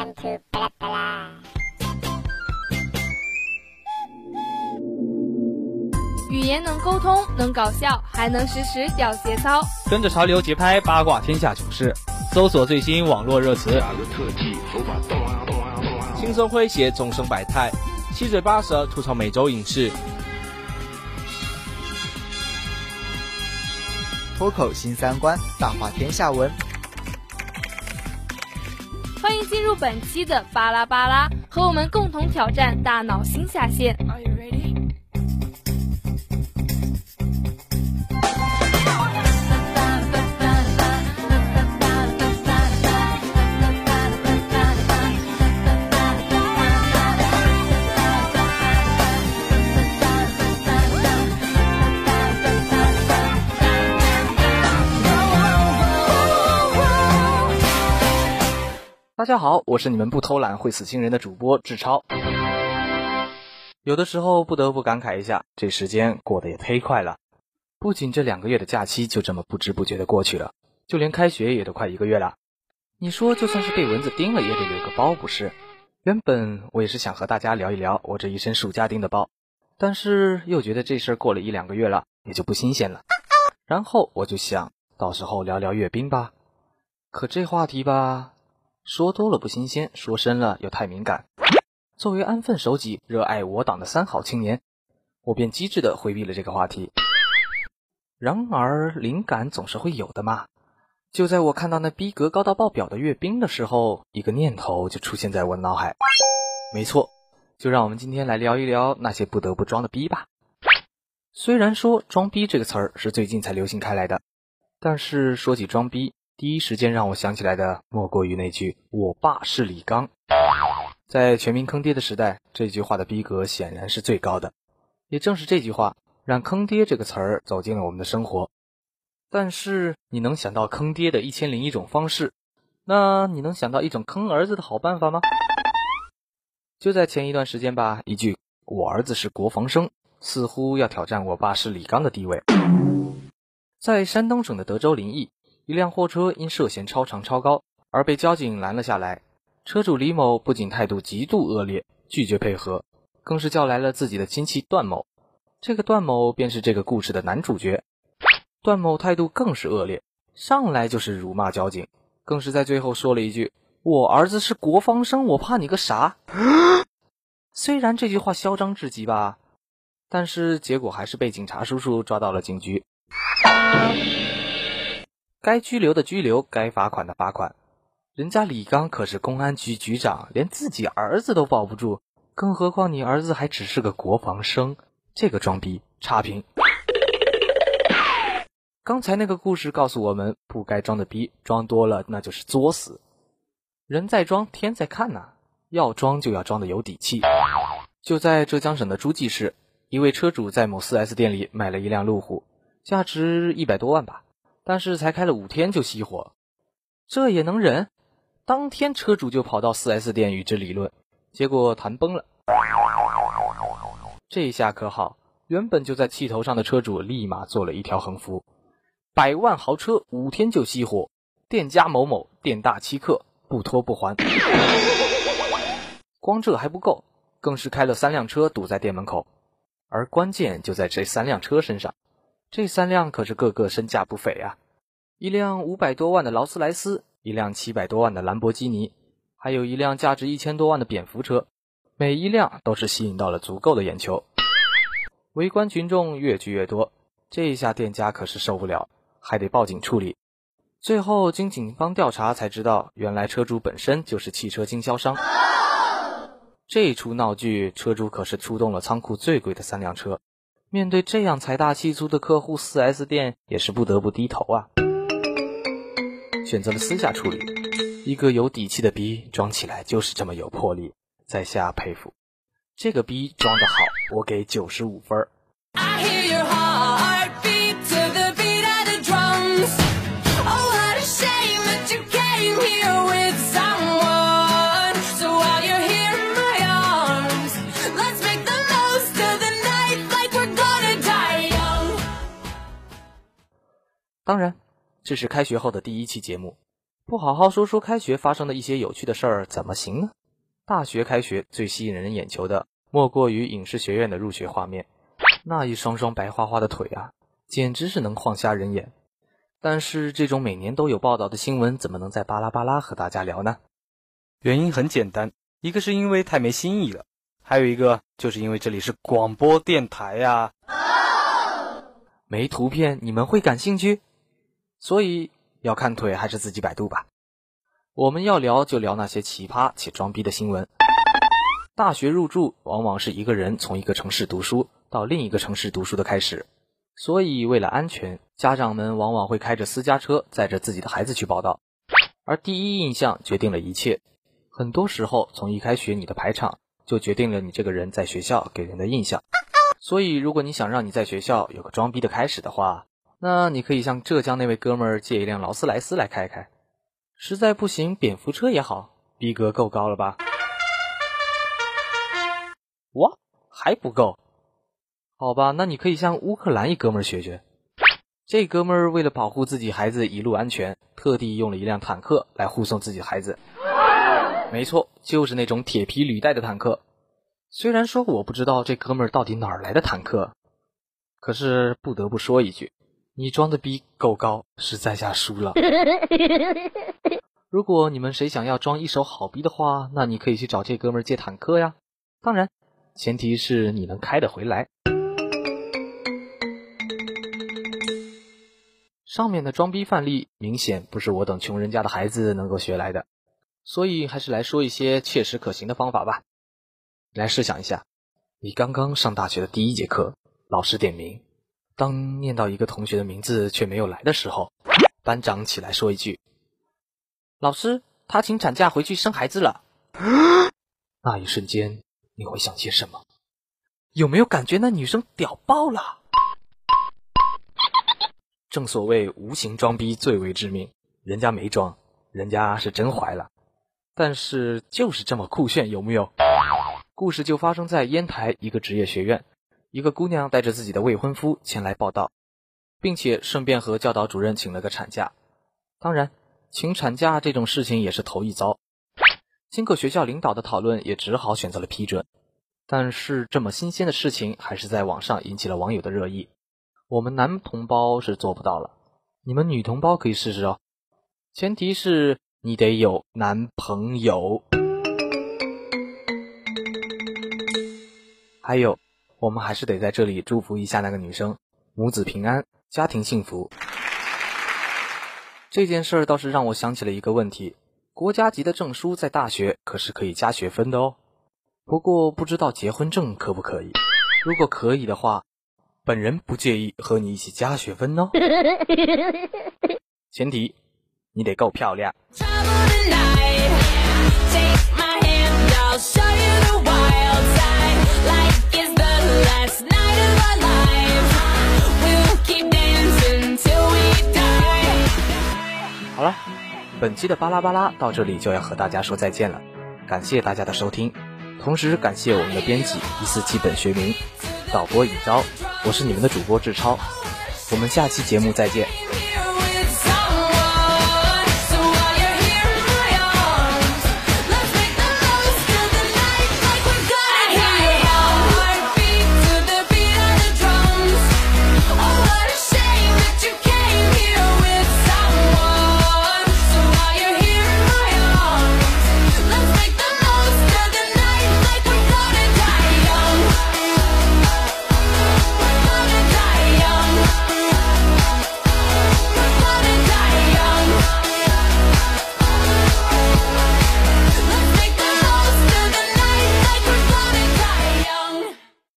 Welcome to 巴拉巴拉。语言能沟通，能搞笑，还能实时屌节操。跟着潮流节拍，八卦天下糗事，搜索最新网络热词，打个特技，手法动啊动啊动啊！轻松诙谐，众生百态，七嘴八舌吐槽每周影视，脱口新三观，大话天下文。欢迎进入本期的巴拉巴拉，和我们共同挑战大脑新下限。大家好，我是你们不偷懒会死心人的主播志超。有的时候不得不感慨一下，这时间过得也忒快了。不仅这两个月的假期就这么不知不觉的过去了，就连开学也都快一个月了。你说，就算是被蚊子叮了，也得留个包不是？原本我也是想和大家聊一聊我这一身暑假叮的包，但是又觉得这事儿过了一两个月了，也就不新鲜了。然后我就想到时候聊聊阅兵吧。可这话题吧。说多了不新鲜，说深了又太敏感。作为安分守己、热爱我党的三好青年，我便机智地回避了这个话题。然而，灵感总是会有的嘛。就在我看到那逼格高到爆表的阅兵的时候，一个念头就出现在我脑海。没错，就让我们今天来聊一聊那些不得不装的逼吧。虽然说“装逼”这个词儿是最近才流行开来的，但是说起装逼，第一时间让我想起来的，莫过于那句“我爸是李刚”。在全民坑爹的时代，这句话的逼格显然是最高的。也正是这句话，让“坑爹”这个词儿走进了我们的生活。但是，你能想到坑爹的一千零一种方式，那你能想到一种坑儿子的好办法吗？就在前一段时间吧，一句“我儿子是国防生”似乎要挑战“我爸是李刚”的地位。在山东省的德州临沂。一辆货车因涉嫌超长超高而被交警拦了下来，车主李某不仅态度极度恶劣，拒绝配合，更是叫来了自己的亲戚段某。这个段某便是这个故事的男主角。段某态度更是恶劣，上来就是辱骂交警，更是在最后说了一句：“我儿子是国防生，我怕你个啥？”虽然这句话嚣张至极吧，但是结果还是被警察叔叔抓到了警局。该拘留的拘留，该罚款的罚款。人家李刚可是公安局局长，连自己儿子都保不住，更何况你儿子还只是个国防生，这个装逼差评。刚才那个故事告诉我们，不该装的逼，装多了那就是作死。人在装，天在看呐，要装就要装的有底气。就在浙江省的诸暨市，一位车主在某 4S 店里买了一辆路虎，价值一百多万吧。但是才开了五天就熄火，这也能忍？当天车主就跑到 4S 店与之理论，结果谈崩了。这下可好，原本就在气头上的车主立马做了一条横幅：百万豪车五天就熄火，店家某某店大欺客，不拖不还。光这还不够，更是开了三辆车堵在店门口，而关键就在这三辆车身上。这三辆可是个个身价不菲啊！一辆五百多万的劳斯莱斯，一辆七百多万的兰博基尼，还有一辆价值一千多万的蝙蝠车，每一辆都是吸引到了足够的眼球。围观群众越聚越多，这一下店家可是受不了，还得报警处理。最后经警方调查才知道，原来车主本身就是汽车经销商。这出闹剧，车主可是出动了仓库最贵的三辆车。面对这样财大气粗的客户，4S 店也是不得不低头啊，选择了私下处理。一个有底气的逼装起来就是这么有魄力，在下佩服。这个逼装的好，我给九十五分。当然，这是开学后的第一期节目，不好好说说开学发生的一些有趣的事儿，怎么行呢？大学开学最吸引人眼球的，莫过于影视学院的入学画面，那一双双白花花的腿啊，简直是能晃瞎人眼。但是这种每年都有报道的新闻，怎么能在巴拉巴拉和大家聊呢？原因很简单，一个是因为太没新意了，还有一个就是因为这里是广播电台呀。没图片你们会感兴趣？所以要看腿还是自己百度吧。我们要聊就聊那些奇葩且装逼的新闻。大学入住往往是一个人从一个城市读书到另一个城市读书的开始，所以为了安全，家长们往往会开着私家车载着自己的孩子去报道。而第一印象决定了一切。很多时候，从一开学你的排场就决定了你这个人在学校给人的印象。所以，如果你想让你在学校有个装逼的开始的话，那你可以向浙江那位哥们儿借一辆劳斯莱斯来开开。实在不行，蝙蝠车也好，逼格够高了吧？哇，还不够？好吧，那你可以向乌克兰一哥们儿学学。这哥们儿为了保护自己孩子一路安全，特地用了一辆坦克来护送自己孩子。没错，就是那种铁皮履带的坦克。虽然说我不知道这哥们儿到底哪儿来的坦克，可是不得不说一句，你装的逼够高，实在下输了。如果你们谁想要装一手好逼的话，那你可以去找这哥们借坦克呀。当然，前提是你能开得回来。上面的装逼范例明显不是我等穷人家的孩子能够学来的。所以还是来说一些切实可行的方法吧。来试想一下，你刚刚上大学的第一节课，老师点名，当念到一个同学的名字却没有来的时候，班长起来说一句：“老师，他请产假回去生孩子了。”那一瞬间你会想些什么？有没有感觉那女生屌爆了？正所谓无形装逼最为致命，人家没装，人家是真怀了。但是就是这么酷炫，有木有？故事就发生在烟台一个职业学院，一个姑娘带着自己的未婚夫前来报道，并且顺便和教导主任请了个产假。当然，请产假这种事情也是头一遭。经过学校领导的讨论，也只好选择了批准。但是这么新鲜的事情，还是在网上引起了网友的热议。我们男同胞是做不到了，你们女同胞可以试试哦，前提是。你得有男朋友，还有，我们还是得在这里祝福一下那个女生，母子平安，家庭幸福。这件事儿倒是让我想起了一个问题：国家级的证书在大学可是可以加学分的哦。不过不知道结婚证可不可以？如果可以的话，本人不介意和你一起加学分哦。前提。你得够漂亮。好了，本期的巴拉巴拉到这里就要和大家说再见了，感谢大家的收听，同时感谢我们的编辑一四七本学名，导播尹昭，我是你们的主播志超，我们下期节目再见。